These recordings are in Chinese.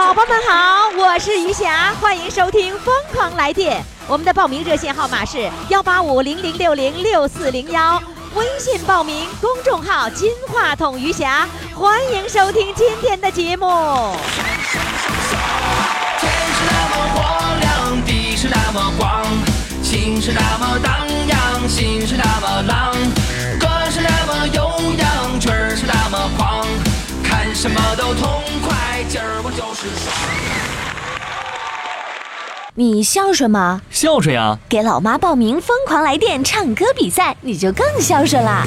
宝宝们好，我是余霞，欢迎收听《疯狂来电》。我们的报名热线号码是幺八五零零六零六四零幺，微信报名，公众号“金话筒余霞”，欢迎收听今天的节目。天是那么火亮，地是那么广，情是那么荡漾，心是那么浪，歌是那么悠扬，曲儿是那么狂，看什么都痛快，今儿我就是爽。你孝顺吗？孝顺呀！给老妈报名“疯狂来电”唱歌比赛，你就更孝顺啦！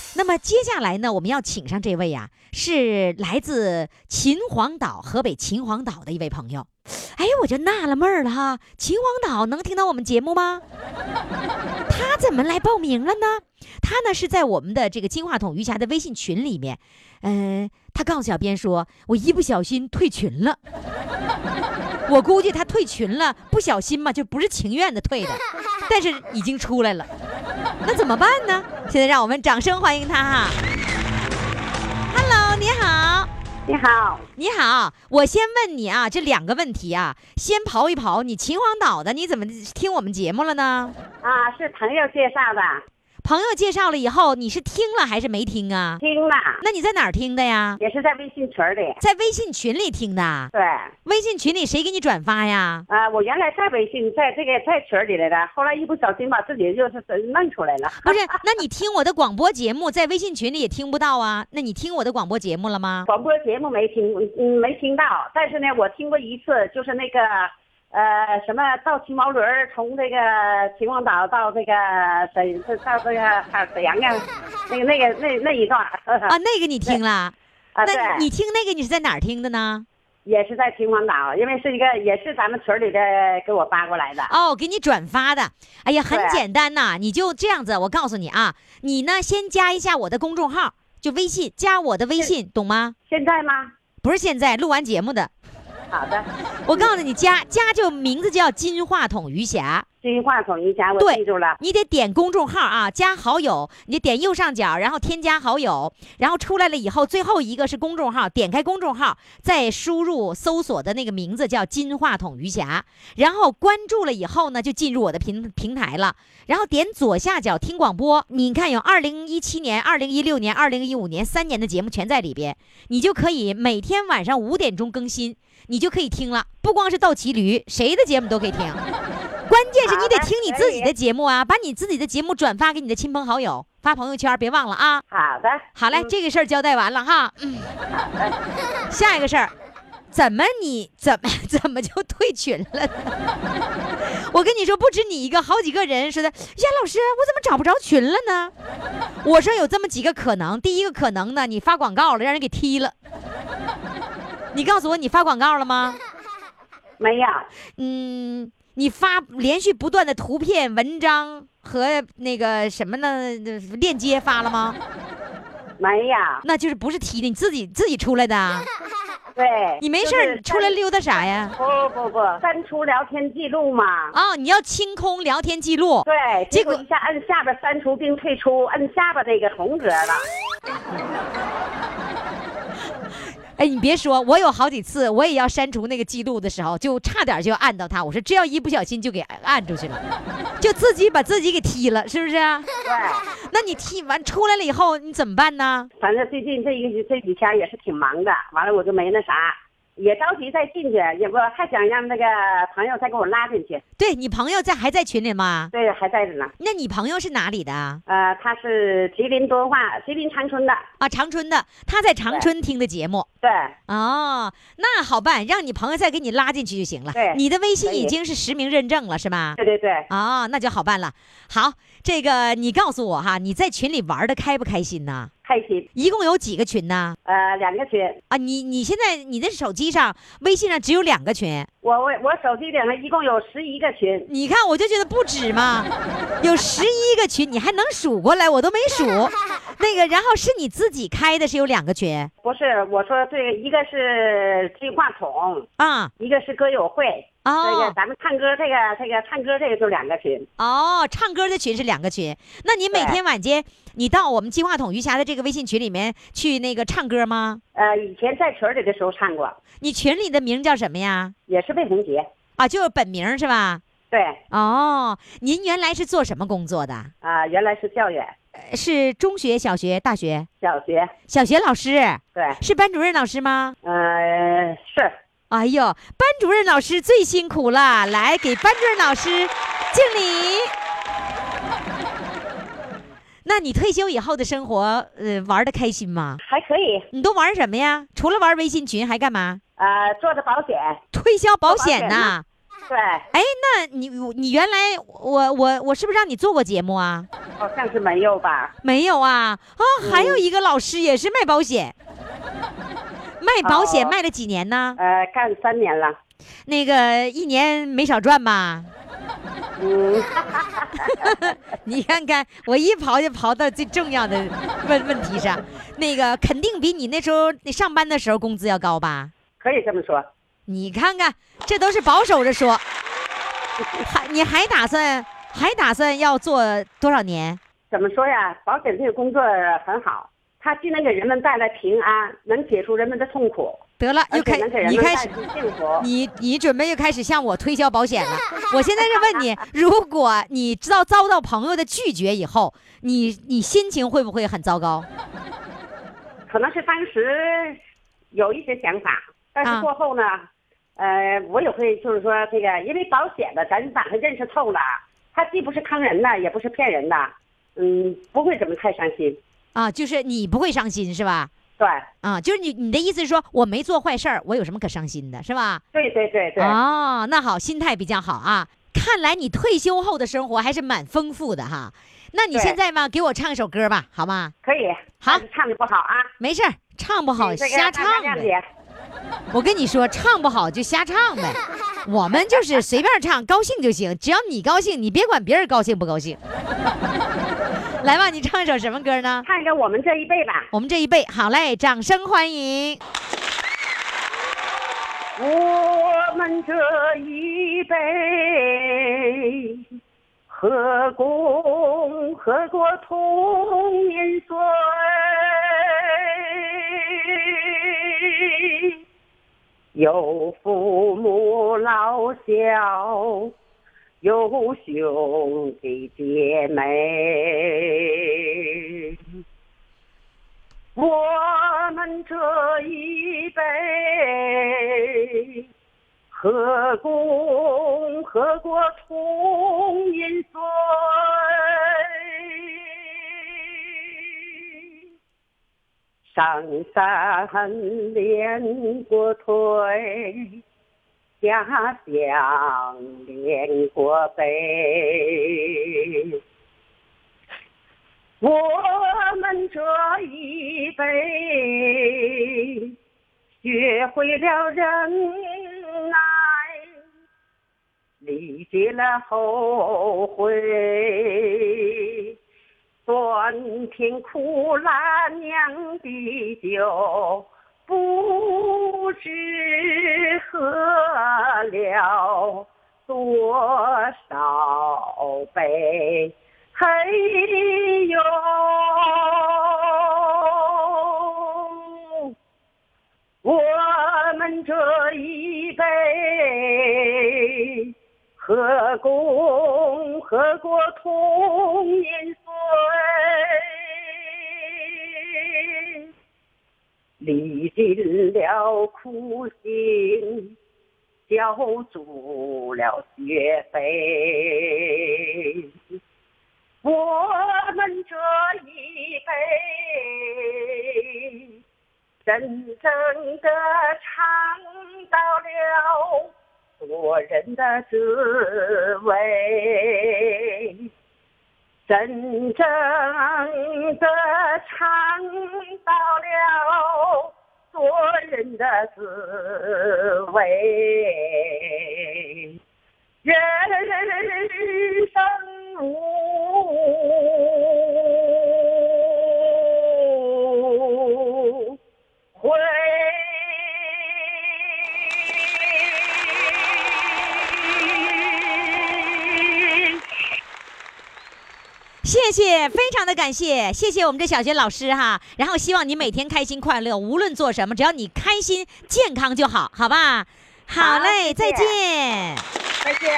那么接下来呢，我们要请上这位呀、是来自秦皇岛，河北秦皇岛的一位朋友。哎，我就纳了闷儿了哈，秦皇岛能听到我们节目吗？他怎么来报名了呢？他呢是在我们的这个金话筒余霞的微信群里面，嗯、他告诉小编说，我一不小心退群了。我估计他退群了，不小心嘛，就不是情愿的退的，但是已经出来了，那怎么办呢？现在让我们掌声欢迎他哈。Hello，你好，你好，你好，我先问你啊，这两个问题啊，先刨一刨，你秦皇岛的，你怎么听我们节目了呢？啊，是朋友介绍的，朋友介绍了以后，你是听了还是没听啊？听了，那你在哪儿听的呀？也是在微信群里。在微信群里听的。对，微信群里谁给你转发呀？啊，我原来在微信，在这个在群里来的，后来一不小心把自己就是弄出来了。不是，那你听我的广播节目，在微信群里也听不到啊？那你听我的广播节目了吗？广播节目没听，嗯，没听到，但是呢，我听过一次，就是那个。呃，什么到骑毛驴儿从这个秦皇岛到这个沈，到这个海沈阳啊，那个那个那那一段儿啊，那个你听了？啊，那你听那个你是在哪儿听的呢？也是在秦皇岛，因为是一个也是咱们群里的给我发过来的。哦，给你转发的。哎呀，很简单呐，你就这样子，我告诉你啊，你呢先加一下我的公众号，就微信，加我的微信，懂吗？现在吗？不是现在录完节目的，好的，我告诉你，加加就名字叫金话筒余霞，金话筒余霞我记住了。你得点公众号啊，加好友，你点右上角，然后添加好友，然后出来了以后，最后一个是公众号，点开公众号，再输入搜索的那个名字叫金话筒余霞，然后关注了以后呢，就进入我的平平台了，然后点左下角听广播，你看有二零一七年、二零一六年、二零一五年三年的节目全在里边，你就可以每天晚上五点钟更新，你就可以听了，不光是倒骑驴，谁的节目都可以听。关键是你得听你自己的节目啊，把你自己的节目转发给你的亲朋好友，发朋友圈，别忘了啊。好的，好嘞，这个事儿交代完了哈。嗯，下一个事儿，怎么你怎么 怎么就退群了呢？我跟你说，不止你一个，好几个人说的。呀，老师，我怎么找不着群了呢？我说有这么几个可能，第一个可能呢，你发广告了，让人给踢了。你告诉我，你发广告了吗？没有，嗯，你发连续不断的图片、文章和那个什么呢链接发了吗？没有，那就是不是踢的，你自己自己出来的啊。对，你没事就是儿出来溜达啥呀？不不不，删除聊天记录嘛。啊，你要清空聊天记录。对，结果一下按下边删除并退出，按下边这个红格了。哎，你别说，我有好几次我也要删除那个记录的时候，就差点就要按到他。我说这要一不小心就给按出去了，就自己把自己给踢了，是不是？对，那你踢完出来了以后，你怎么办呢？反正最近这一个这几天也是挺忙的，完了我就没那啥，也着急再进去，也不还想让那个朋友再给我拉进去。对你朋友在还在群里吗？对，还在着呢。那你朋友是哪里的啊？呃，他是吉林敦化，吉林长春的。啊，长春的，他在长春听的节目。对，哦，那好办，让你朋友再给你拉进去就行了。对你的微信已经是实名认证了，是吧？对对对，哦，那就好办了。好，这个你告诉我哈，你在群里玩的开不开心呢？开心。一共有几个群呢？呃，两个群，啊，你你现在你的手机上、微信上只有两个群，我我我手机里头一共有十一个群。你看我就觉得不止嘛，有十一个群，你还能数过来？我都没数。那个，然后是你自己开的，是有两个群不是，我说对，一个是金话筒，啊。一个是歌友会。这个哦咱们唱歌这个这个唱歌这个就两个群。哦，唱歌的群是两个群。那你每天晚间你到我们金话筒余霞的这个微信群里面去那个唱歌吗？呃，以前在群里的时候唱过，你群里的名叫什么呀？也是魏红杰。啊，就是本名是吧？对，哦，您原来是做什么工作的？啊、原来是教员，呃是中学、小学、大学？小学。小学老师对，是班主任老师吗？呃，是。哎呦，班主任老师最辛苦了，来给班主任老师敬礼。那你退休以后的生活，呃，玩的开心吗？还可以，你都玩什么呀？除了玩微信群，还干嘛？呃，做的保险，推销保险做保险呐？对，哎，那你你原来我我我是不是让你做过节目啊？好像是没有吧？没有啊啊！还有一个老师也是卖保险，卖保险哦卖了几年呢？呃，干三年了，那个一年没少赚吧？嗯，你看看，我一刨就刨到最重要的问问题上，那个肯定比你那时候你上班的时候工资要高吧？可以这么说。你看看，这都是保守着说，还你还打算还打算要做多少年？怎么说呀？保险这个工作很好，它既能给人们带来平安，能解除人们的痛苦，得了，又开且能给人你开始幸福。你你准备又开始向我推销保险了。我现在是问你，如果你知道遭到朋友的拒绝以后，你你心情会不会很糟糕？可能是当时有一些想法，但啊是过后呢，呃，我也会就是说这个，因为保险的咱把它认识透了，它既不是坑人的，也不是骗人的，嗯，不会怎么太伤心。啊，就是你不会伤心是吧？对，啊，就是你你的意思是说我没做坏事儿，我有什么可伤心的，是吧？对对对对，哦，那好，心态比较好啊。看来你退休后的生活还是蛮丰富的哈。那你现在嘛，给我唱一首歌吧，好吗？可以。好唱的不好啊，没事儿，唱不好瞎唱呗。我跟你说，唱不好就瞎唱呗，我们就是随便唱，高兴就行，只要你高兴，你别管别人高兴不高兴。来吧，你唱一首什么歌呢？唱一个我们这一辈吧。我们这一辈，好嘞，掌声欢迎。我们这一辈，和共和过同年岁？有父母老小，有兄弟姐妹。我们这一辈，和共和国同年岁？上山练过腿，家乡连过背。我们这一辈学会了忍耐，理解了后悔，酸甜苦辣酿的酒，不不知喝了多少杯。嘿呦，我们这一辈，和共和国同年历尽了苦心，交足了学费。我们这一辈，真正的尝到了做人的滋味。真正的尝到了做人的滋味，人生无悔。谢谢，非常的感谢，谢谢我们这小学老师哈。然后希望你每天开心快乐，无论做什么，只要你开心健康就好，好吧？好嘞，再见。再见。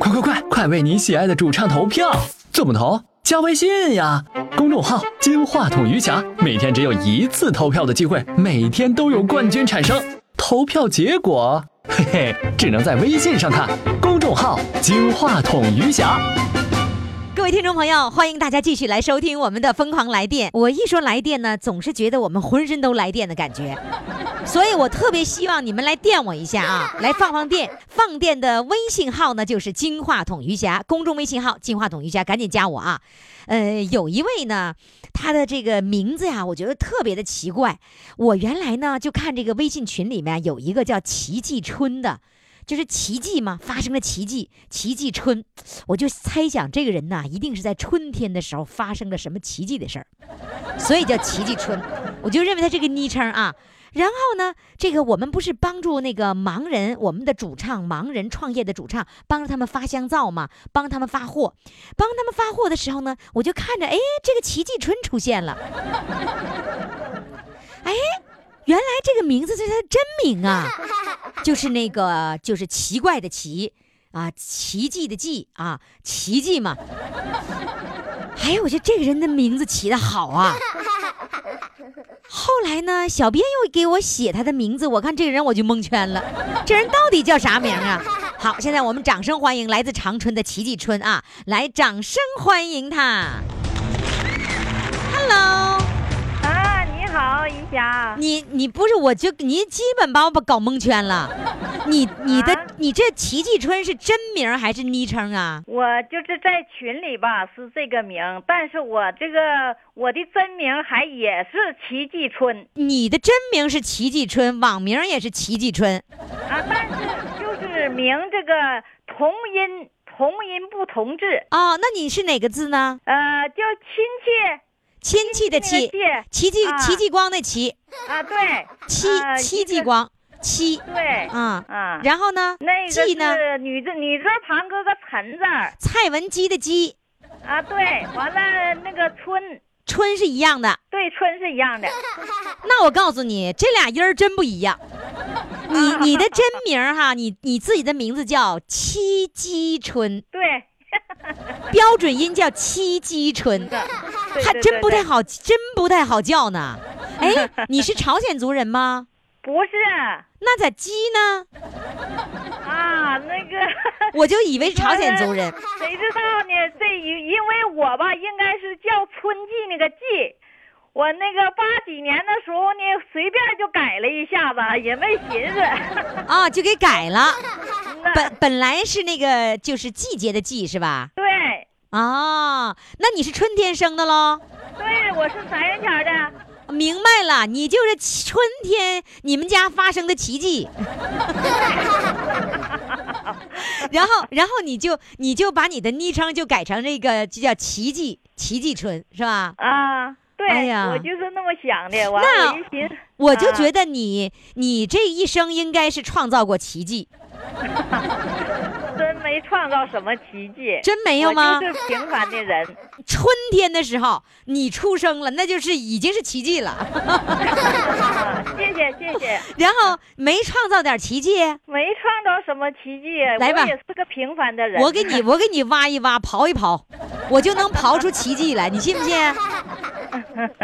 快快快，快为你喜爱的主唱投票！怎么投？加微信呀，公众号“金话筒余霞”，每天只有一次投票的机会，每天都有冠军产生。投票结果，嘿嘿，只能在微信上看。公众号“金话筒余霞”。各位听众朋友，欢迎大家继续来收听我们的《疯狂来电》。我一说来电呢，总是觉得我们浑身都来电的感觉，所以我特别希望你们来电我一下啊，来放放电。放电的微信号呢，就是金话筒瑜伽，公众微信号金话筒瑜伽，赶紧加我啊。呃，有一位呢，他的这个名字呀，我觉得特别的奇怪。我原来呢就看这个微信群里面有一个叫奇迹春的。就是奇迹嘛，发生了奇迹，奇迹春，我就猜想这个人呐，一定是在春天的时候发生了什么奇迹的事儿，所以叫奇迹春。我就认为他这个昵称啊。然后呢，这个我们不是帮助那个盲人，我们的主唱盲人创业的主唱，帮着他们发香皂嘛，帮他们发货，帮他们发货的时候呢，我就看着，哎，这个奇迹春出现了，哎，原来这个名字是他的真名啊。就是那个，就是奇怪的奇啊，奇迹的迹啊，奇迹嘛。哎呀，我觉得这个人的名字起的好啊。后来呢，小编又给我写他的名字，我看这个人我就蒙圈了，这人到底叫啥名啊？好，现在我们掌声欢迎来自长春的奇迹春啊，来，掌声欢迎他。你你不是我就你基本把我把搞蒙圈了，你你的、啊？你这奇迹春是真名还是昵称啊？我就是在群里吧是这个名，但是我这个我的真名还也是奇迹春。你的真名是奇迹春，网名也是奇迹春，啊，但是就是名这个同音同音不同字，哦，那你是哪个字呢？呃，叫亲切亲戚的那个戚，戚继啊。戚继光的戚，啊，对，戚啊戚继光，戚，对，啊啊，然后呢？那个？是女字女字旁搁个陈字儿。蔡文姬的姬，啊，对，完了那个春，春是一样的。对，春是一样的，那我告诉你，这俩音儿真不一样。你你的真名哈，你你自己的名字叫戚姬春，对，标准音叫七鸡春，还真不太好，真不太好叫呢。哎，你是朝鲜族人吗？不是那咋鸡呢？啊，那个。我就以为是朝鲜族人。谁知道呢？这因因为我吧，应该是叫春季那个季。我那个八几年的时候呢，随便就改了一下子，也没寻思。啊，就给改了。本本来是那个就是季节的季是吧？对啊，那你是春天生的喽？对，我是三元钱的。明白了，你就是春天你们家发生的奇迹。然后，然后你就你就把你的昵称就改成这个，就叫奇迹奇迹春是吧？啊，对，哎呀我就是那么想的。完那了，我一寻思，啊我就觉得你你这一生应该是创造过奇迹，真 没创造什么奇迹，真没有吗就是平凡的人。春天的时候你出生了，那就是已经是奇迹了。啊谢谢谢谢，然后没创造点奇迹，没创造什么奇迹，来吧我也是个平凡的人。我给你我给你挖一挖，刨一刨，我就能刨出奇迹来，你信不信？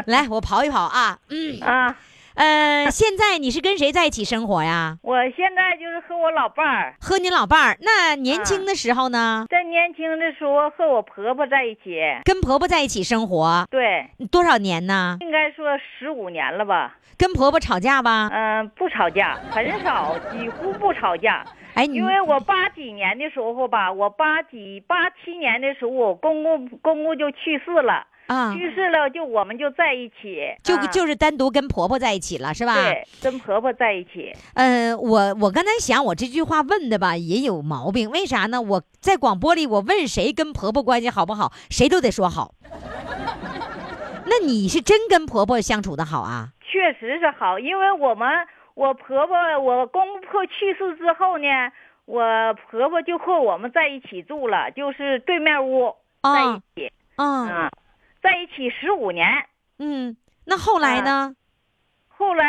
来，我刨一刨啊。嗯，啊，呃，现在你是跟谁在一起生活呀？我现在就是和我老伴儿，和你老伴儿。那年轻的时候呢，在年轻的时候和我婆婆在一起，跟婆婆在一起生活对，多少年呢？应该说十五年了吧。跟婆婆吵架吧？嗯、不吵架，很少，几乎不吵架。哎，你因为我八几年的时候吧，我八几八七年的时候，我公公公公就去世了，啊，去世了就我们就在一起，就啊就是单独跟婆婆在一起了，是吧？对，跟婆婆在一起。呃，我我刚才想，我这句话问的吧也有毛病，为啥呢？我在广播里，我问谁跟婆婆关系好不好，谁都得说好。那你是真跟婆婆相处的好啊？确实是好，因为我们我婆婆我公婆去世之后呢，我婆婆就和我们在一起住了，就是对面屋在啊一起，啊嗯，在一起十五年。嗯，那后来呢？后来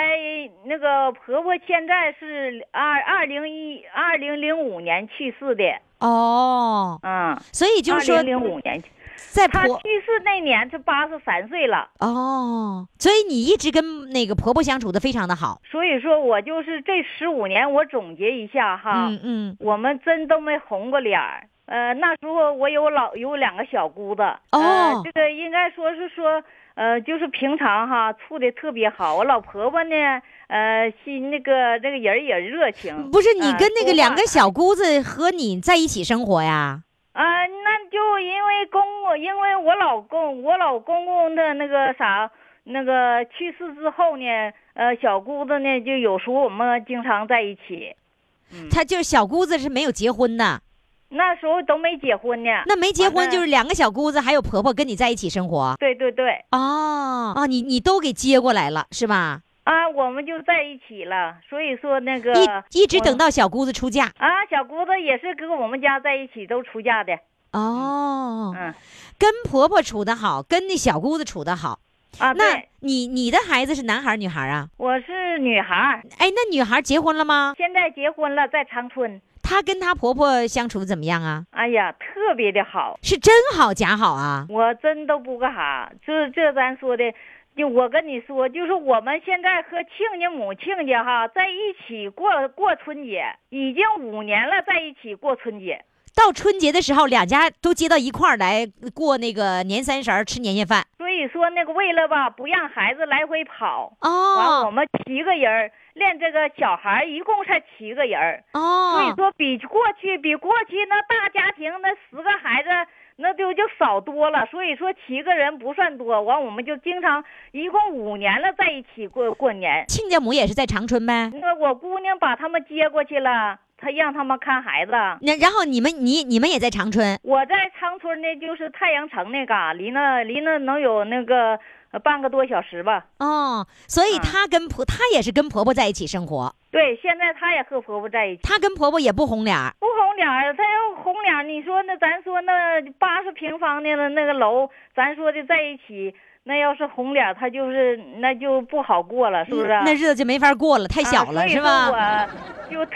那个婆婆现在是二二零一二零零五年去世的，哦，嗯，所以就是说二零零五年，她在她去世那年她八十三岁了。哦，所以你一直跟那个婆婆相处的非常的好。所以说我就是这十五年，我总结一下哈，嗯嗯，我们真都没红过脸儿。呃，那时候我有老有两个小姑子，哦呃，这个应该说是说，呃，就是平常哈处的特别好。我老婆婆呢，呃，心那个这个人也热情。不是你呃跟那个两个小姑子和你在一起生活呀？啊、那就因为公公，因为我老公，我老公公的那个啥，那个去世之后呢，呃，小姑子呢，就有时候我们经常在一起。她就是小姑子是没有结婚的，那时候都没结婚呢。那没结婚就是两个小姑子还有婆婆跟你在一起生活。对对对，哦哦，你你都给接过来了是吧？啊，我们就在一起了。所以说那个一一直等到小姑子出嫁。啊，小姑子也是跟我们家在一起，都出嫁的。哦，嗯跟婆婆处的好，跟那小姑子处的好。啊，那，你你的孩子是男孩女孩啊？我是女孩，哎，那女孩结婚了吗？现在结婚了，在长春。她跟她婆婆相处怎么样啊？哎呀，特别的好。是真好假好啊？我真都不干啥，这这咱说的，就我跟你说，就是我们现在和亲家母亲家哈在一起过过春节，已经五年了，在一起过春节。到春节的时候，两家都接到一块儿来过那个年三十儿吃年夜饭。所以说那个为了吧，不让孩子来回跑，完我哦们七个人儿，连这个小孩一共才七个人儿。所以哦，说比过去比过去那大家庭那十个孩子那就就少多了，所以说七个人不算多。完我们就经常一共五年了在一起过过年。亲家母也是在长春呗。那我姑娘把他们接过去了，她让他们看孩子。那然后你们你你们也在长春我在长春呢，就是太阳城那嘎，离那离那能有那个呃半个多小时吧。哦，所以嗯她跟婆她也是跟婆婆在一起生活，对，现在她也和婆婆在一起。她跟婆婆也不红脸儿。不红脸儿，她要红脸儿，你说那咱说那八十平方的那那个楼，咱说的在一起，那要是红脸儿，她就是那就不好过了，是不是？那日子就没法过了，太小了、啊、是吧？吧？我就特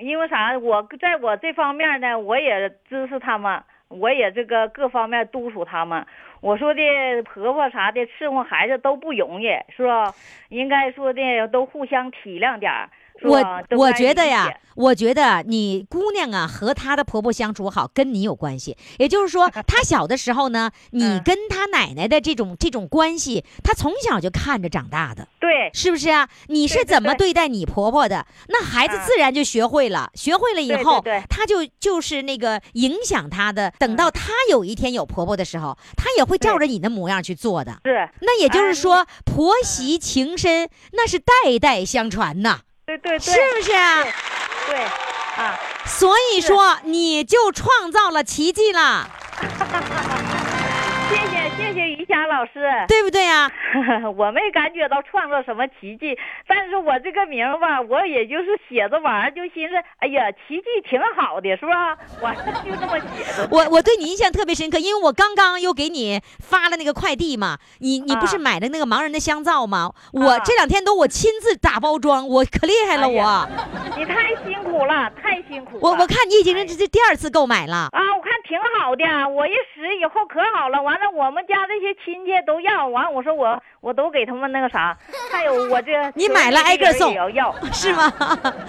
因为啥？我在我这方面呢，我也支持他们，我也这个各方面督促他们。我说的婆婆啥的伺候孩子都不容易，是吧？应该说的都互相体谅点儿。我我觉得呀，我觉得你姑娘啊和她的婆婆相处好，跟你有关系。也就是说，她小的时候呢，你嗯跟她奶奶的这种这种关系，她从小就看着长大的，对是不是啊？你是怎么对对待你婆婆的，那孩子啊自然就学会了。学会了以后对，她就就是那个影响她的。等嗯到她有一天有婆婆的时候，她也会照着你的模样去做的。是，那也就是哎说，婆媳情深，那是代代相传呐。对对对，是不是？啊？对啊，所以说，你就创造了奇迹了，谢谢谢谢于霞老师。对不对啊？我没感觉到创造什么奇迹，但是我这个名儿吧，我也就是写着玩儿，就寻思，哎呀，奇迹挺好的，是吧？我就这么写的。我我对你印象特别深刻，因为我刚刚又给你发了那个快递嘛，你你不是啊买的那个盲人的香皂吗？我啊这两天都我亲自打包装，我可厉害了我哎，你太辛苦了，太辛苦了。我我看你已经哎是这第二次购买了。啊，我看挺好的，我一使以后可好了，完了我们家这些亲戚都要，完我说我我都给他们那个啥，还有我这你买了挨个送也要要，是吗？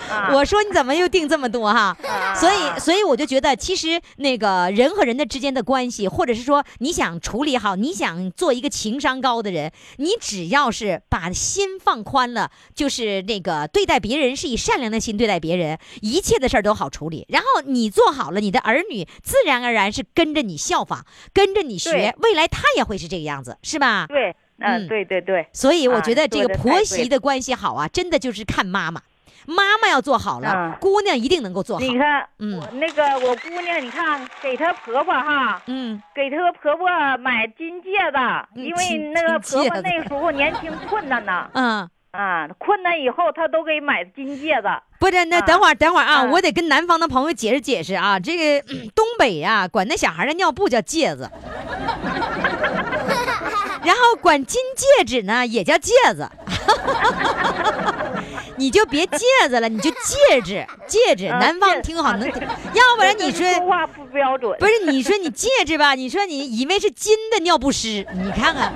啊 我说你怎么又订这么多哈？啊所以，所以我就觉得，其实那个人和人的之间的关系，或者是说你想处理好，你想做一个情商高的人，你只要是把心放宽了，就是那个对待别人是以善良的心对待别人，一切的事儿都好处理。然后你做好了，你的儿女自然而然是跟着你效仿，跟着你学，未来他也会是这个样子，是吧？对，嗯嗯，对对对，所以我啊觉得这个婆媳的关系好啊，真的就是看妈妈。妈妈要做好了，啊。姑娘一定能够做好。你看，嗯。我那个我姑娘，你看给她婆婆哈，嗯，给她婆婆买金戒指，嗯因为那个婆婆那个时候年轻困难呢，嗯，啊，困难以后她都给买金戒指，不是，那啊。等会儿，等会儿啊，啊。我得跟南方的朋友解释解释啊。这个、嗯东北呀、管那小孩的尿布叫戒指，然后管金戒指呢也叫戒指。你就别戒指了，你就戒指，戒指。啊南方戒挺好，能听，要不然你说说话不标准，不是？你说你戒指吧，你说你以为是金的尿不湿，你看看，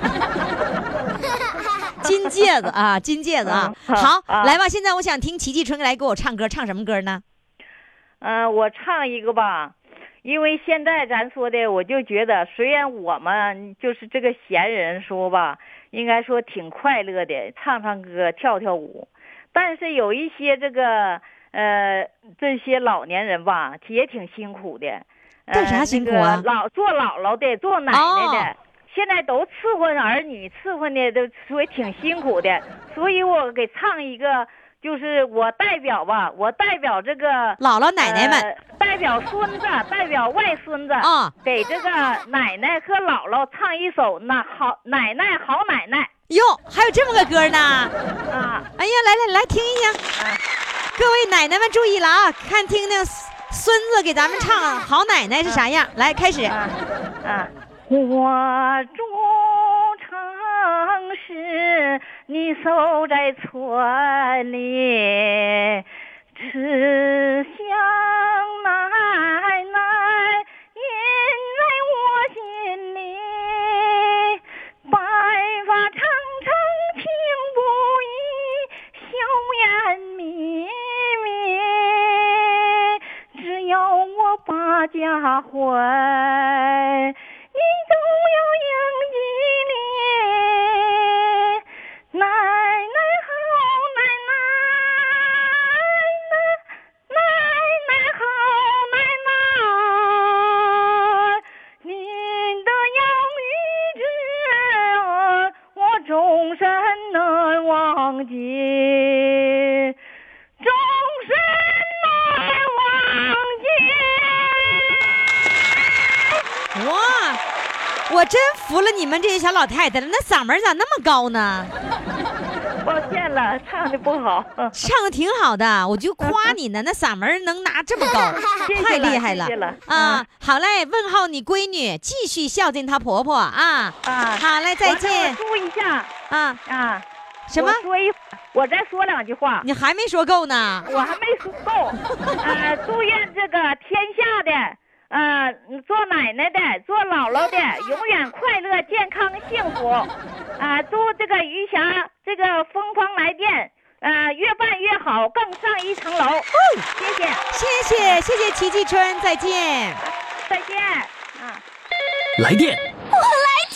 金戒指啊，金戒指啊。嗯好，啊来吧，现在我想听齐继春来给我唱歌，唱什么歌呢？嗯、我唱一个吧，因为现在咱说的，我就觉得，虽然我们就是这个闲人说吧，应该说挺快乐的，唱唱歌，跳跳舞，但是有一些这个呃这些老年人吧，也挺辛苦的。呃干啥辛苦啊那个老做姥姥的，做奶奶的。哦现在都伺候儿女，伺候的都所以挺辛苦的，所以我给唱一个，就是我代表吧，我代表这个姥姥奶奶们呃代表孙子，代表外孙子啊给这个奶奶和姥姥唱一首那好奶奶好奶奶哟，还有这么个歌呢！啊哎呀，来来来，听一听。啊各位奶奶们注意了啊，看听听孙子给咱们唱《好奶奶》是啥样。来，开始。啊啊！我住城市，你守在村里，吃香奶奶印在我心里，白发苍苍情不移，笑颜迷迷。只要我把家回，忘记。终身难忘记。哇，我真服了你们这些小老太太了，那嗓门咋那么高呢？抱歉了，唱的不好。唱的挺好的，我就夸你呢，那嗓门能拿这么高，太厉害了啊！好嘞，问候你闺女，继续孝敬她婆婆啊！啊，好嘞，再见我注意一下啊！啊。什么？说一，我再说两句话。你还没说够呢？我还没说够。呃，祝愿这个天下的，呃，做奶奶的、做姥姥的，永远快乐、健康、幸福。啊、祝这个余霞这个疯狂来电，呃，越办越好，更上一层楼。谢谢，谢谢谢谢齐继春，再见。再见。啊。来电，我来！电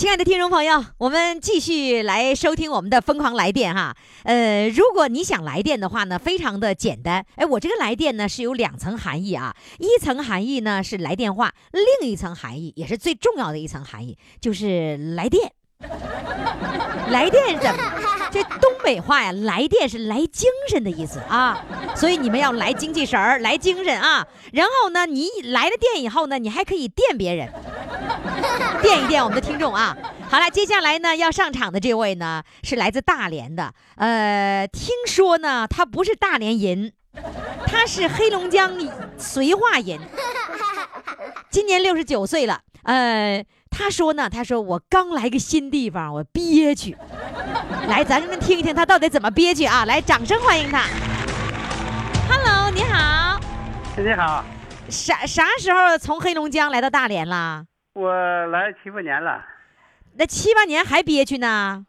亲爱的听众朋友，我们继续来收听我们的疯狂来电哈。呃，如果你想来电的话呢，非常的简单。哎，我这个来电呢是有两层含义啊，一层含义呢是来电话，另一层含义也是最重要的一层含义，就是来电。来电怎么？这东北话呀，来电是来精神的意思啊，所以你们要来精气神儿，来精神啊。然后呢，你来了电以后呢，你还可以电别人。电一电我们的听众啊。好了，接下来呢要上场的这位呢是来自大连的，呃，听说呢他不是大连人，他是黑龙江绥化人。今年六十九岁了。呃，他说呢，他说我刚来个新地方，我憋屈。来，咱们听一听他到底怎么憋屈啊！来，掌声欢迎他。Hello，你好，你好，啥啥时候从黑龙江来到大连啦？我来七八年了，那七八年还憋屈呢？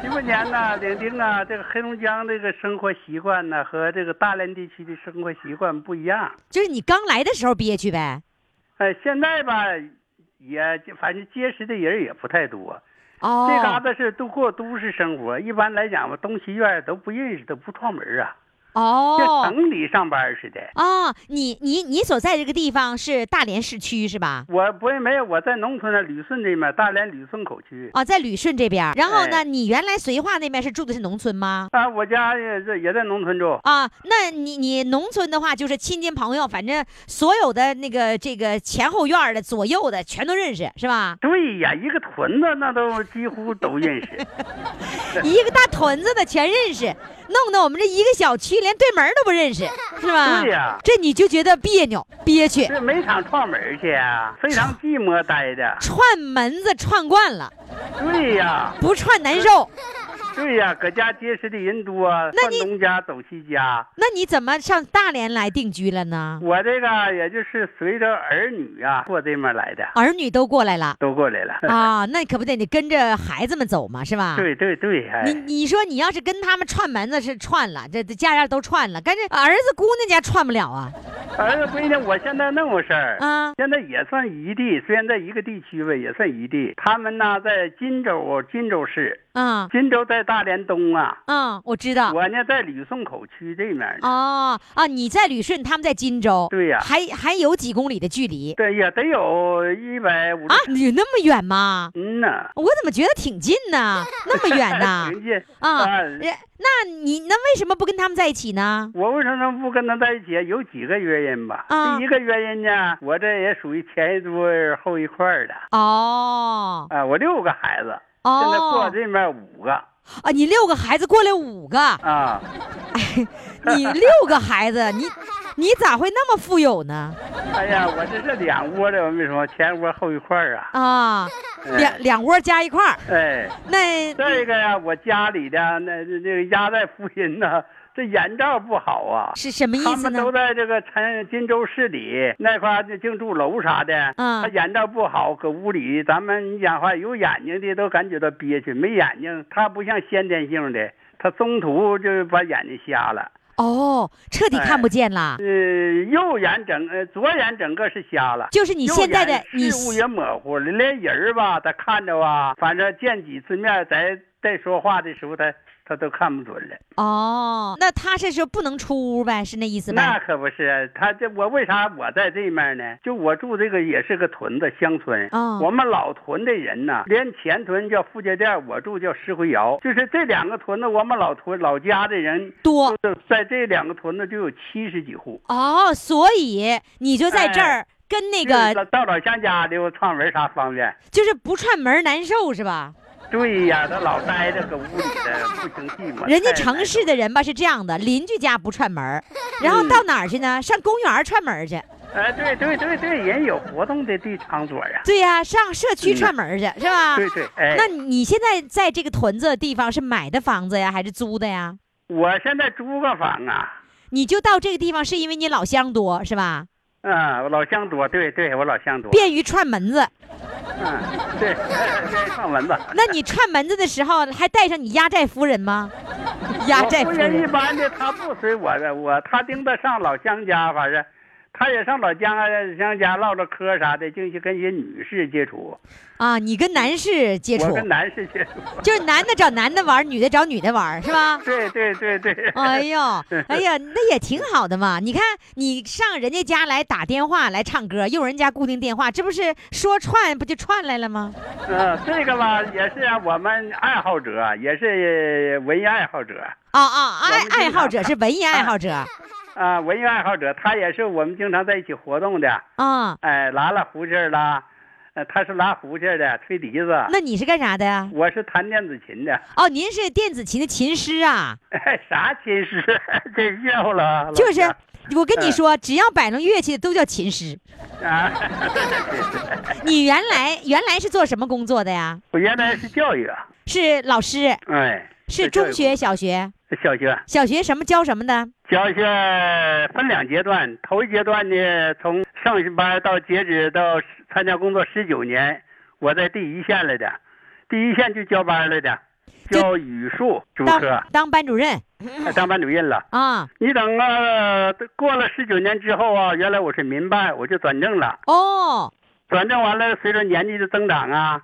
七八年呢，领丁啊，这个黑龙江这个生活习惯呢和这个大连地区的生活习惯不一样。就是你刚来的时候憋屈呗。哎，现在吧，也反正结识的人也不太多。哦，这嘎达是都过都市生活，一般来讲吧，东西院都不认识，都不串门啊，像哦城里上班似的。哦，你你你所在这个地方是大连市区是吧？我不没有，我在农村的旅顺这边，大连旅顺口区。哦，在旅顺这边。然后呢，哎你原来绥化那边是住的是农村吗？啊，我家也是也在农村住。啊，那你你农村的话，就是亲戚朋友，反正所有的那个这个前后院的、左右的全都认识，是吧？对呀，一个屯子那都几乎都认识。一个大屯子的全认识，弄得我们这一个小区连对门都不认识，是吧？对呀这你就觉得别扭、憋屈，这没场串门去啊，非常寂寞待的。串门子串惯了，对呀，不串难受。对呀，搁家结识的人多，那你上东家走西家。那你怎么上大连来定居了呢？我这个也就是随着儿女啊过这面来的，儿女都过来了都过来了。啊，那可不得你跟着孩子们走嘛，是吧？对对对，哎你，你说你要是跟他们串门子是串了，这这家家都串了，跟这儿子姑娘家串不了啊儿子闺女，我现在那么事儿。啊！现在也算一地，虽然在一个地区吧，也算一地。他们呢在金州，金州市，啊金州在大连东啊，嗯，我知道。我呢在旅顺口区这面呢。哦啊，你在旅顺，他们在金州，对呀还还有几公里的距离对呀，得有一百五啊？十。你那么远吗？嗯呐，我怎么觉得挺近呢？那么远呢？挺近啊，啊人那你那为什么不跟他们在一起呢？我为什么不跟他在一起？有几个原因吧。啊第一个原因呢，我这也属于前一桌后一块儿的哦啊。我六个孩子，现在过哦这面五个啊，你六个孩子过来五个，啊。你六个孩子，你你咋会那么富有呢？哎呀，我这是两窝的，我跟你说，前窝后一块儿啊。啊，哎两两窝加一块儿，哎，那再一个呀，我家里的那这这个压在夫人呢，这眼罩不好啊。是什么意思呢他们都？在这个陈金州市里那块儿就净住楼啥的，嗯他眼罩不好，搁屋里，咱们你讲话有眼睛的都感觉到憋屈，没眼睛他不像先天性的，他中途就把眼睛瞎了，哦，彻底看不见了。呃，右眼整呃左眼整个是瞎了。就是你现在的你视物也模糊了，连人儿吧，他看着啊，反正见几次面，在在说话的时候，他他都看不准了。哦，那他是说不能出屋呗，是那意思那？可不是，他这我为啥我在这面呢？就我住这个也是个屯子乡村，哦我们老屯的人呢，连前屯叫富家店，我住叫石灰窑，就是这两个屯子，我们老屯老家的人多就在这两个屯子就有七十几户。哦，所以你就在这儿跟那个到老乡家的串门啥方便？就是不串门难受是吧？对呀，他老待着搁屋里的不生气嘛。人家城市的人吧是这样的，邻居家不串门儿，然后嗯到哪儿去呢？上公园串门儿去。哎，对对对对，人有活动的地场所呀。对呀、上社区嗯串门儿去是吧？对对，哎，那你现在在这个屯子的地方是买的房子呀，还是租的呀？我现在租个房啊，你就到这个地方是因为你老乡多是吧？嗯，我老乡多，对对，我老乡多，便于串门子。嗯，对，对，上蚊子。那你串门子的时候还带上你压寨夫人吗？压寨夫人一般的，她不随我的，我她盯得上老乡家，反正他也上老家乡家唠唠嗑啥的，净去跟些女士接触，啊，你跟男士接触我，跟男士接触。就是男的找男的玩，女的找女的玩，是吧？对对对对。哎呦，哎呀，那也挺好的嘛！你看，你上人家家来打电话来唱歌，用人家固定电话，这不是说串不就串来了吗？嗯，这个吧也是啊我们爱好者，也是文艺爱好者啊啊，爱爱好者是文艺爱好者啊，文艺爱好者，他也是我们经常在一起活动的。啊。哎，拉拉胡琴儿啦，呃，他是拉胡琴儿的，吹笛子。那你是干啥的呀？我是弹电子琴的。哦，您是电子琴的琴师啊？哎，啥琴师？真笑了。老就是，我跟你说，只要摆弄乐器的都叫琴师。啊，你原来原来是做什么工作的呀？我原来是教育啊，是老师，哎，是中学、小学？小学小学什么教什么的？教学分两阶段，头一阶段呢，从上学班到截止到参加工作十九年，我在第一线来的，第一线就教班来的，教语数主当科，当班主任当班主任了。啊？你等啊，过了十九年之后啊，原来我是民办，我就转正了。哦，转正完了，随着年纪的增长啊，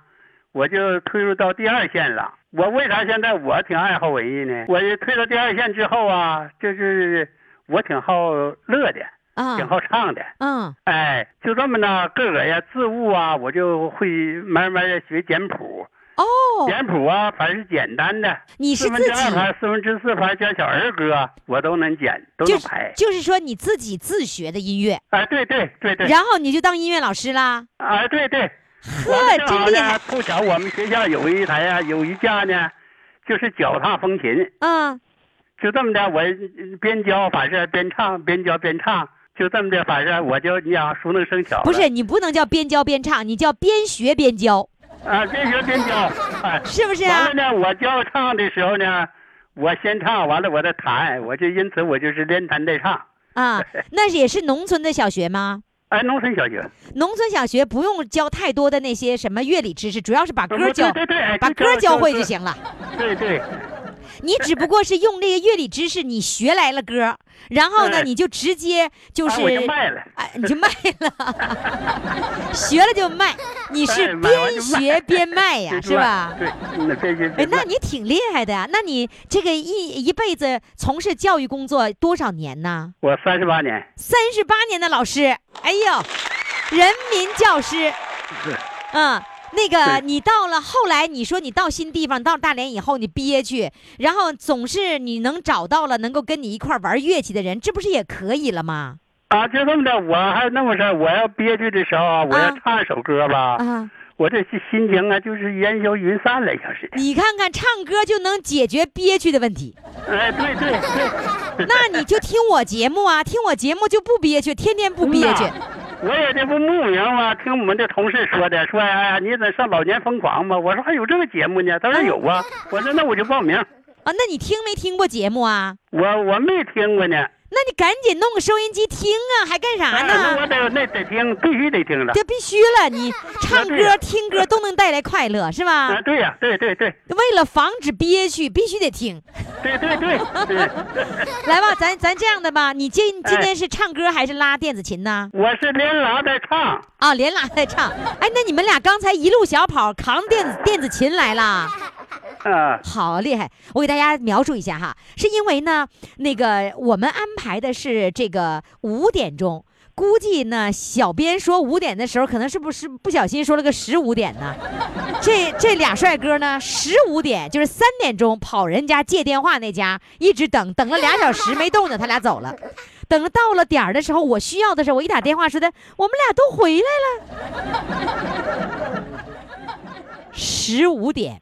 我就退入到第二线了。我为啥现在我挺爱好文艺呢？我退到第二线之后啊，就是我挺好乐的，啊挺好唱的。嗯，哎，就这么呢，个个呀字物啊，我就会慢慢的学简谱。哦，简谱啊，凡是简单的，你是四分之二拍、四分之四拍加小儿歌，我都能剪，都。就是说你自己自学的音乐，哎，对对对对，然后你就当音乐老师啦？哎，对对，呵真厉害呢，凑巧我们学校有一台啊、有一架呢，就是脚踏风琴，嗯，就这么的，我边教反正边唱，边教边唱，就这么的，反正我就你想熟能生巧。不是，你不能叫边教边唱，你叫边学边教，啊，边学边教，哎，是不是啊完了？呢，我教唱的时候呢，我先唱完了，我再弹，我就因此我就是连弹带唱。啊，那也是农村的小学吗？哎，农村小学，农村小学不用教太多的那些什么乐理知识，主要是把歌教，对对哎把歌教会就就行了。对对，你只不过是用这个乐理知识，你学来了歌，然后呢，哎你就直接就是，啊我就卖了。哎，你就卖了，学了就卖，你是 边学边卖呀，是吧？哎。那你挺厉害的呀！那你这个一一辈子从事教育工作多少年呢？我三十八年，三十八年的老师，哎呦，人民教师，是嗯。那个，你到了后来，你说你到新地方，到大连以后，你憋屈，然后总是你能找到了能够跟你一块儿玩乐器的人，这不是也可以了吗？啊，就这么的，我还那么事儿，我要憋屈的时候啊，我要啊唱一首歌吧，啊，我这心心情啊，就是烟消云散了，像是。的。你看看，唱歌就能解决憋屈的问题，哎，对对对，那你就听我节目啊，听我节目就不憋屈，天天不憋屈。我也这不慕名吗？听我们的同事说的，说哎呀，你怎上老年疯狂吗？我说还有这个节目呢，他说有啊，我说那我就报名。啊，那你听没听过节目啊？我我没听过呢，那你赶紧弄个收音机听啊，还干啥呢那我呢？得那得听，必须得听了。这必须了，你唱歌、听歌都能带来快乐，是吧啊？对呀、对对对为了防止憋屈，必须得听。对对对对，来吧，咱咱这样的吧，你今今哎天是唱歌还是拉电子琴呢？我是连拉带唱。啊，连拉带唱。哎，那你们俩刚才一路小跑扛电子电子琴来了。啊，好厉害！我给大家描述一下哈，是因为呢，那个我们安排的是这个五点钟，估计呢，小编说五点的时候，可能是不是不小心说了个十五点呢？这这俩帅哥呢，十五点就是三点钟跑人家借电话那家，一直等等了俩小时没动呢，他俩走了。等到了点儿的时候，我需要的时候，我一打电话说的，我们俩都回来了。十五点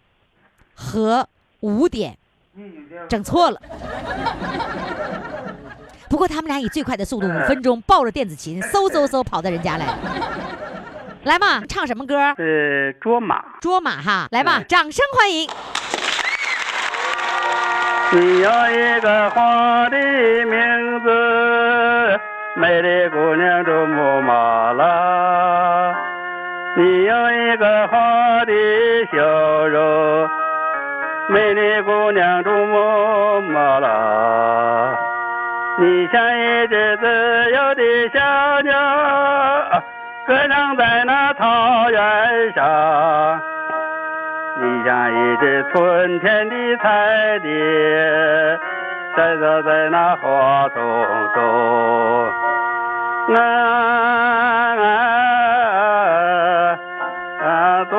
和五点，整错了。不过他们俩以最快的速度，五分钟抱着电子琴，嗖嗖嗖跑到人家来了。来吧，唱什么歌？呃，卓玛。卓玛哈，来吧，嗯掌声欢迎。你有一个花的名字，美丽姑娘卓木马拉。你有一个花的笑容，美丽姑娘朱木马拉。你像一只自由的小鸟，歌唱在那草原上。你像一只春天的彩蝶，闪烁在那花丛中。啊啊啊！多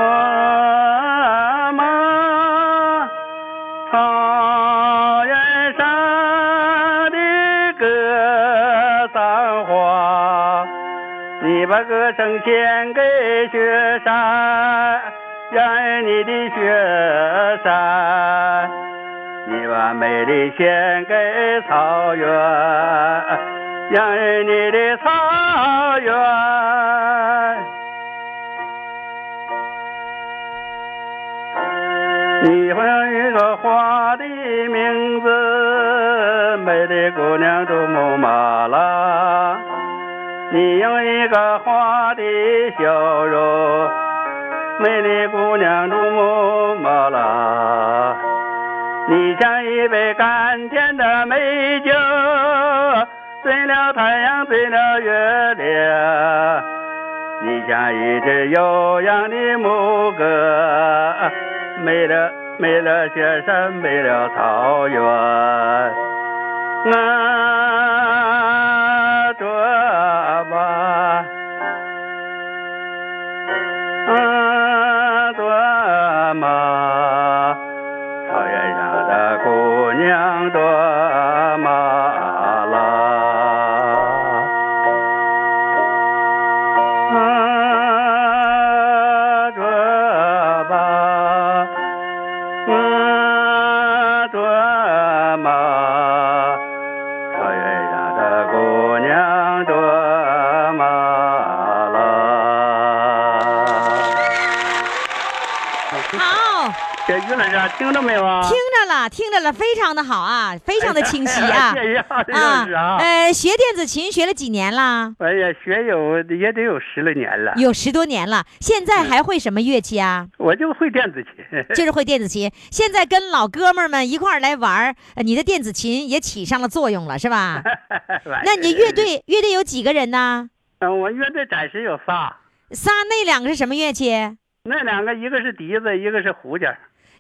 献给雪山。养育你的雪山，你把美丽献给草原，养育你的草原。你会有一个花的名字，美丽姑娘珠穆玛拉。你有一个花的笑容，美丽姑娘珠穆玛拉。你像一杯甘甜的美酒，醉了太阳，醉了月亮。你像一只悠扬的牧歌，美了美了雪山，美了草原。啊，卓玛，啊，卓玛，草原上的姑娘卓听着没有啊？听着了，听着了，非常的好啊，非常的清晰啊。谢谢啊。呃，学电子琴学了几年了？哎呀，学有也得有十来年了，有十多年了。现在还会什么乐器啊？我就会电子琴。就是会电子琴。现在跟老哥们儿们一块儿来玩儿，呃你的电子琴也起上了作用了，是吧？那你 乐队乐队有几个人呢？嗯，我乐队暂时有仨，仨，那两个是什么乐器？那两个一个是笛子，一个是胡笳。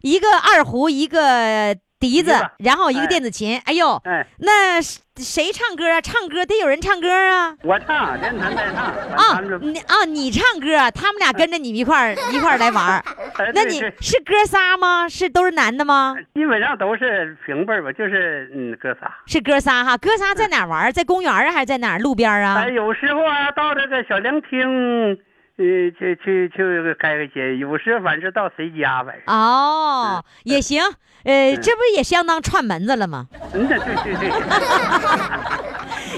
一个二胡，一个笛子，然后一个哎电子琴。哎呦，哎，那谁谁唱歌啊？唱歌得有人唱歌啊。我唱，连弹带唱。啊你啊，你唱歌，他们俩跟着你们一块儿一块儿来玩儿。哎那你是哥仨吗？是都是男的吗？基本上都是平辈儿吧，就是嗯哥仨。是哥仨哈，哥仨在哪儿玩儿？在公园啊，还是在哪儿？路边啊哎，？有时候啊，到这个小凉亭，呃，去去去开个街，有时反正到谁家呗。哦，也行，呃，这不也相当串门子了吗？嗯，对对对对。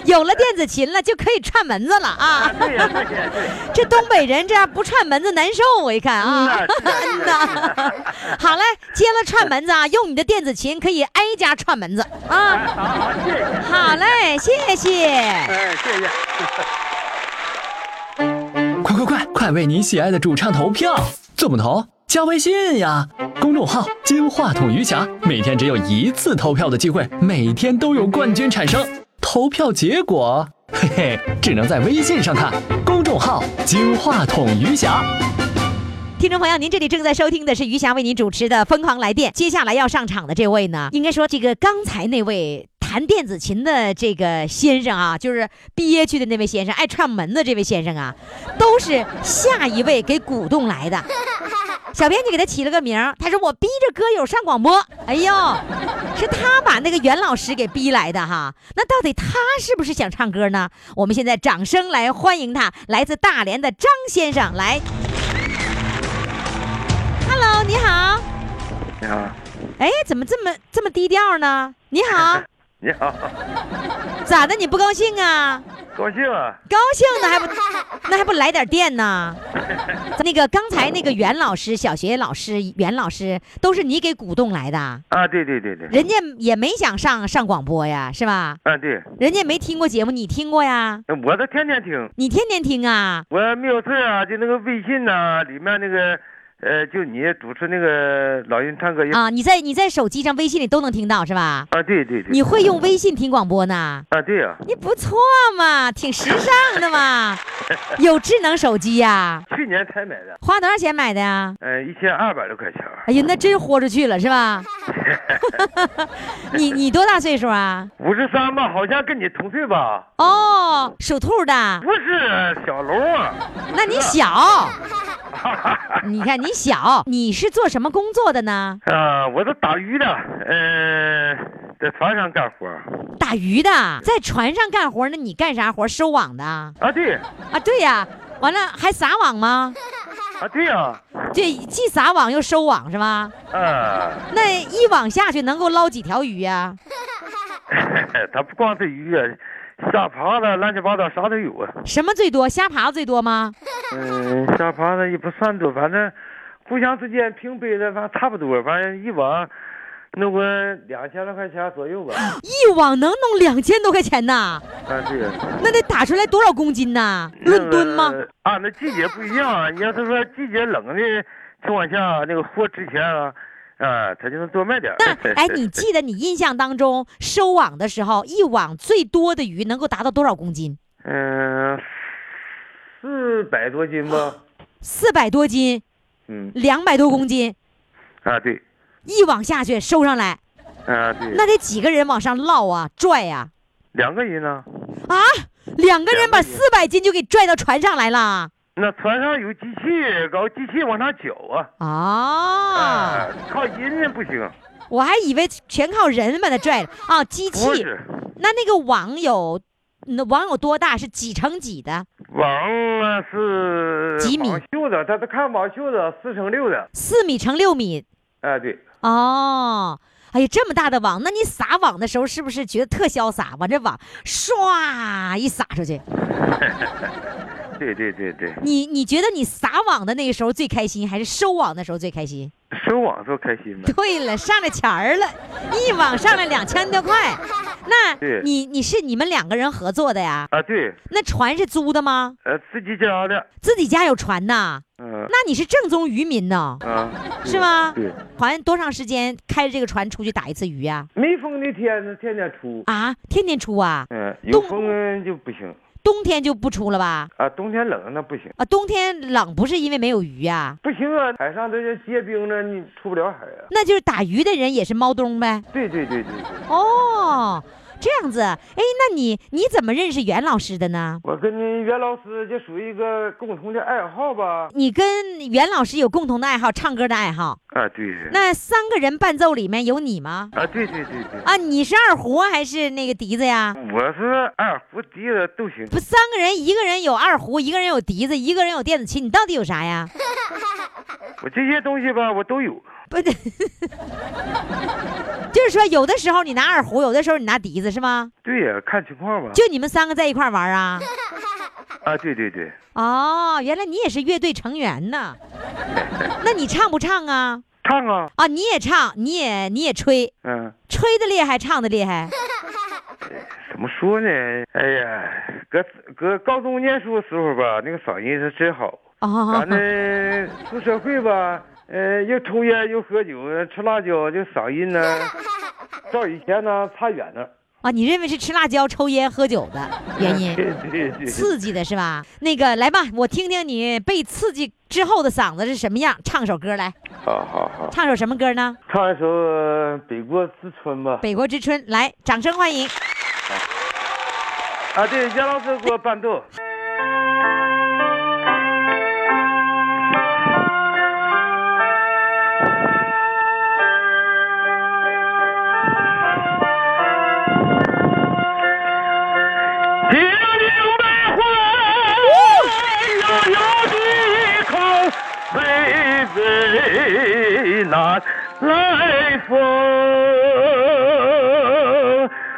有了电子琴了，就可以串门子了啊！对呀对呀对。这东北人这样不串门子难受，我一看啊，嗯嗯呐。好嘞，接了串门子啊，用你的电子琴可以挨家串门子啊。好好，谢谢。好嘞，谢谢。哎，谢谢。快快快，为你喜爱的主唱投票！怎么投？加微信呀，公众号“金话筒余霞”，每天只有一次投票的机会，每天都有冠军产生。投票结果，嘿嘿，只能在微信上看。公众号“金话筒余霞”。听众朋友，您这里正在收听的是余霞为您主持的《疯狂来电》。接下来要上场的这位呢，应该说这个刚才那位弹电子琴的这个先生啊，就是憋屈的那位先生，爱串门的这位先生啊，都是下一位给鼓动来的。小编就给他起了个名儿，他说我逼着歌友上广播。哎呦，是他把那个袁老师给逼来的哈。那到底他是不是想唱歌呢？我们现在掌声来欢迎他，来自大连的张先生来。Hello，你好。你好，哎，怎么这么这么低调呢？你好，你好，咋的？你不高兴啊？高兴啊！高兴呢还不那还不来点电呢？那个刚才那个袁老师，小学老师袁老师，都是你给鼓动来的，啊，对对对对，人家也没想上上广播呀，是吧？啊对，人家没听过节目，你听过呀？我都天天听，你天天听啊？我没有事啊，就那个微信呐、里面那个，呃，就你主持那个老鹰唱歌也啊，你在你在手机上、微信里都能听到是吧？啊，对对对，你会用微信听广播呢？啊对呀、你不错嘛，挺时尚的嘛，有智能手机呀、去年才买的，花多少钱买的呀？呃，一千二百多块钱，哎呀，那真豁出去了是吧？你你多大岁数啊？五十三吧，好像跟你同岁吧？哦，属兔的，不是小龙啊，那你小，你看你小，你是做什么工作的呢？啊，我是打鱼的，嗯、在船上干活打鱼的，在船上干活，那你干啥活？收网的啊？对啊，对，对呀，完了还撒网吗？啊对呀、这既撒网又收网是吧？啊，那一网下去能够捞几条鱼呀、它不光是鱼啊，虾爬子乱七八糟啥都有啊。什么最多？虾爬子最多吗？嗯，虾爬子也不算多，反正互相之间平辈的，反正差不多，反正一网弄个两千来块钱左右吧。一网能弄两千多块钱呐？啊，对。那得打出来多少公斤呐？论吨吗？啊，那季节不一样啊。你要是说季节冷的情况下，那个货值钱啊，啊，他就能多卖点儿。那 哎，你记得你印象当中收网的时候，一网最多的鱼能够达到多少公斤？嗯，四百多斤吧。四百多斤，嗯，两百多公斤，啊，对，一网下去收上来，啊，对。那得几个人往上捞啊、拽呀、两个人呢？啊？两个人把四百斤就给拽到船上来了那船上有机器，搞机器往上搅啊。啊！啊，靠人呢不行，我还以为全靠人把它拽了啊，机器。那那个网有，那网有多大？是几乘几的？网啊是几米网袖子，他他看网袖子四乘六的。四米乘六米哎，对，哦。哎呀，这么大的网，那你撒网的时候是不是觉得特潇洒？往这网唰一撒出去，对对对对，你你觉得你撒网的那个时候最开心，还是收网的时候最开心？收网时候开心呢。对了，上了钱儿了，一网上来两千多块。那你你是你们两个人合作的呀？啊，对，那船是租的吗？呃，自己家的，自己家有船呐？嗯那你是正宗渔民呢，啊，是吗？对，船多长时间开着这个船出去打一次鱼呀？没风的天，天天出。啊，天天出啊？嗯，有风就不行冬天就不出了吧？啊，冬天冷那不行，啊，冬天冷不是因为没有鱼呀？不行啊，海上这些结冰了，你出不了海啊。那就是打鱼的人也是猫冬呗？对对对对对，哦，这样子。哎，那你你怎么认识袁老师的呢？我跟你袁老师就属于一个共同的爱好吧。你跟袁老师有共同的爱好，唱歌的爱好。啊，对。那三个人伴奏里面有你吗？啊，对对对对。啊，你是二胡还是那个笛子呀？我是二胡、笛子都行。不，三个人，一个人有二胡，一个人有笛子，一个人有电子琴，你到底有啥呀？我这些东西吧，我都有。不对，就是说有的时候你拿二胡，有的时候你拿笛子，是吗？对呀、看情况吧。就你们三个在一块儿玩啊？啊，对对对，哦，原来你也是乐队成员呢。那你唱不唱啊？唱啊，啊，你也唱，你也你也吹，嗯，吹的厉害，唱的厉害。怎么说呢？哎呀，搁搁高中念书的时候吧，那个嗓音是真好。哦完了，出社会吧，呃，又抽烟又喝酒，吃辣椒，就嗓音呢，照以前呢差远了。啊，你认为是吃辣椒、抽烟、喝酒的原因？对对对，刺激的是吧？那个来吧，我听听你被刺激之后的嗓子是什么样，唱首歌来，好好好，唱首什么歌呢？唱一首呃《北国之春》吧。《北国之春》，来，掌声欢迎。啊，对，杨老师给我伴奏。南来风。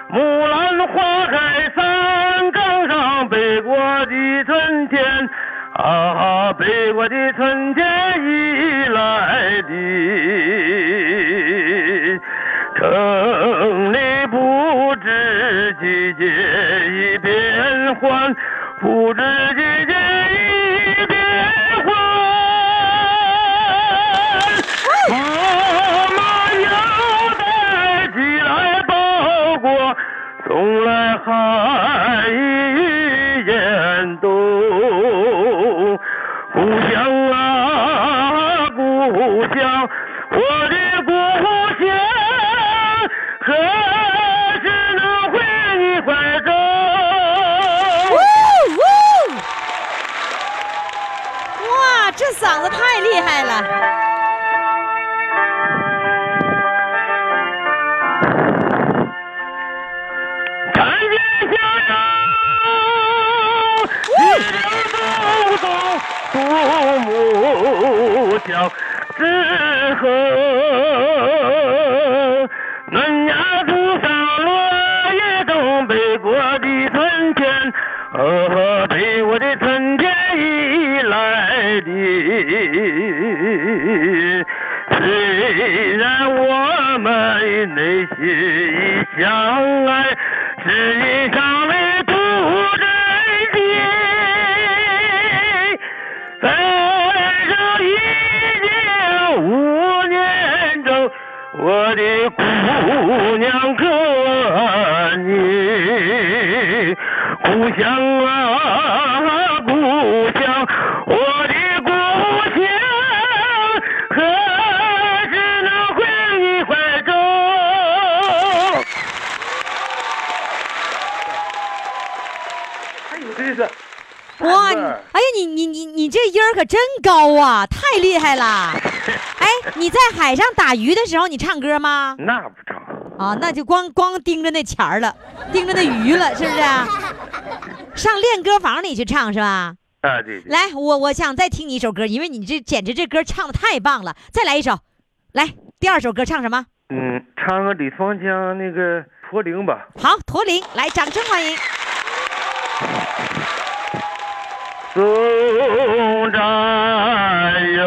木兰花开山岗上，北国的春天啊，北国的春天已来临。城里不知季节已变换，不知季送来寒雨严冬。故乡啊，故乡，我的故乡，何时能回你怀中？哇，这嗓子太厉害了！父母相之后，嫩芽土上落叶中，北国的春天和北国的春天已来临。虽然我们内心相爱，乡啊故乡，我的故乡，何时能回你怀中？还有这是。哇，哎呀，你你你你这音儿可真高啊，太厉害了！哎，你在海上打鱼的时候，你唱歌吗？那不唱，啊，那就光光盯着那钱儿了，盯着那鱼了，是不是？上练歌房里去唱是吧？啊对对，来，我我想再听你一首歌，因为你这简直这歌唱的太棒了，再来一首。来，第二首歌唱什么？嗯，唱个李双江那个驼铃吧。好，驼铃，来，掌声欢迎。纵然有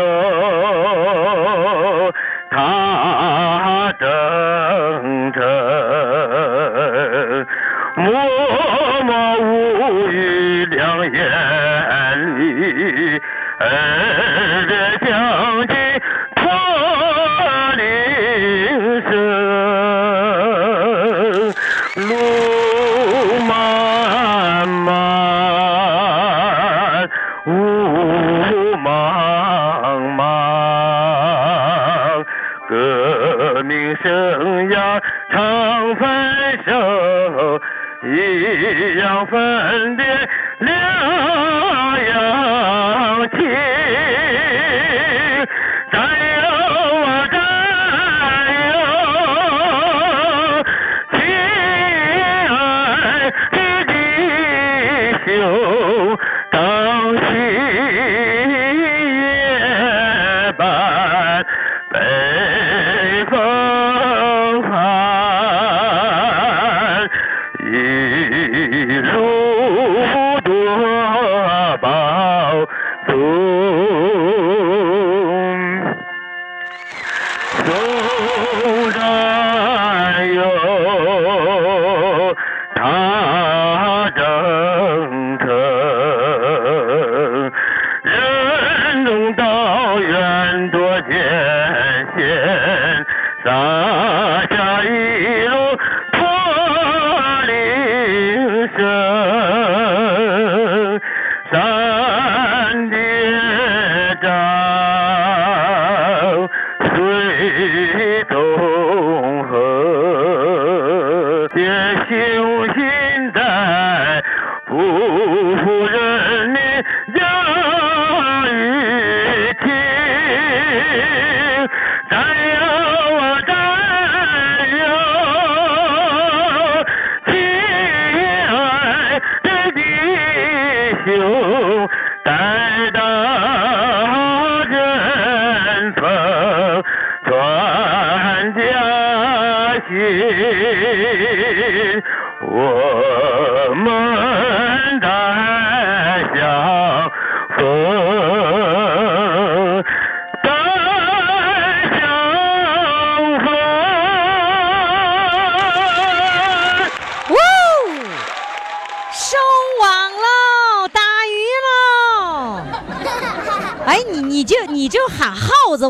一重。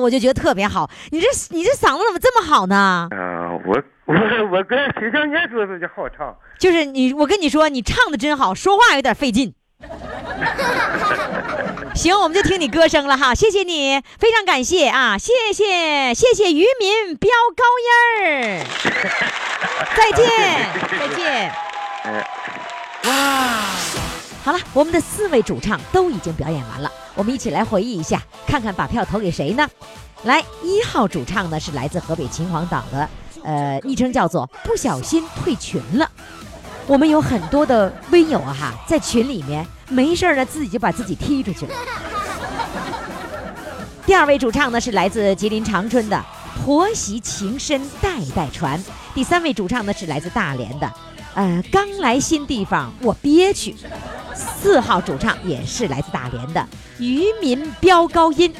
我就觉得特别好。你这你这嗓子怎么这么好呢？啊，我我我跟徐香年说的就好唱，就是你，我跟你说，你唱的真好，说话有点费劲。行，我们就听你歌声了哈，谢谢你，非常感谢啊，谢谢谢谢渔民飙高音儿，再见再见。哇，好了，我们的四位主唱都已经表演完了，我们一起来回忆一下，看看把票投给谁呢？来，一号主唱呢是来自河北秦皇岛的，呃，昵称叫做不小心退群了。我们有很多的微友啊哈，在群里面没事呢，自己就把自己踢出去了。第二位主唱呢是来自吉林长春的婆媳情深代代传。第三位主唱呢是来自大连的，呃，刚来新地方我憋屈。四号主唱也是来自大连的渔民飙高音。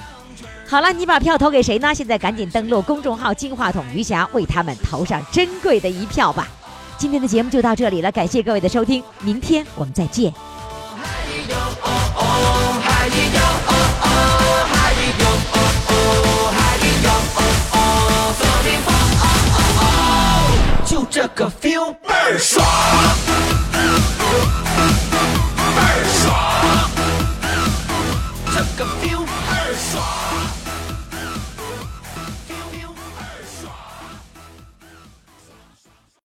好了，你把票投给谁呢？现在赶紧登录公众号“金话筒余霞”，为他们投上珍贵的一票吧。今天的节目就到这里了，感谢各位的收听，明天我们再见。哦哦这个 feel 倍儿爽。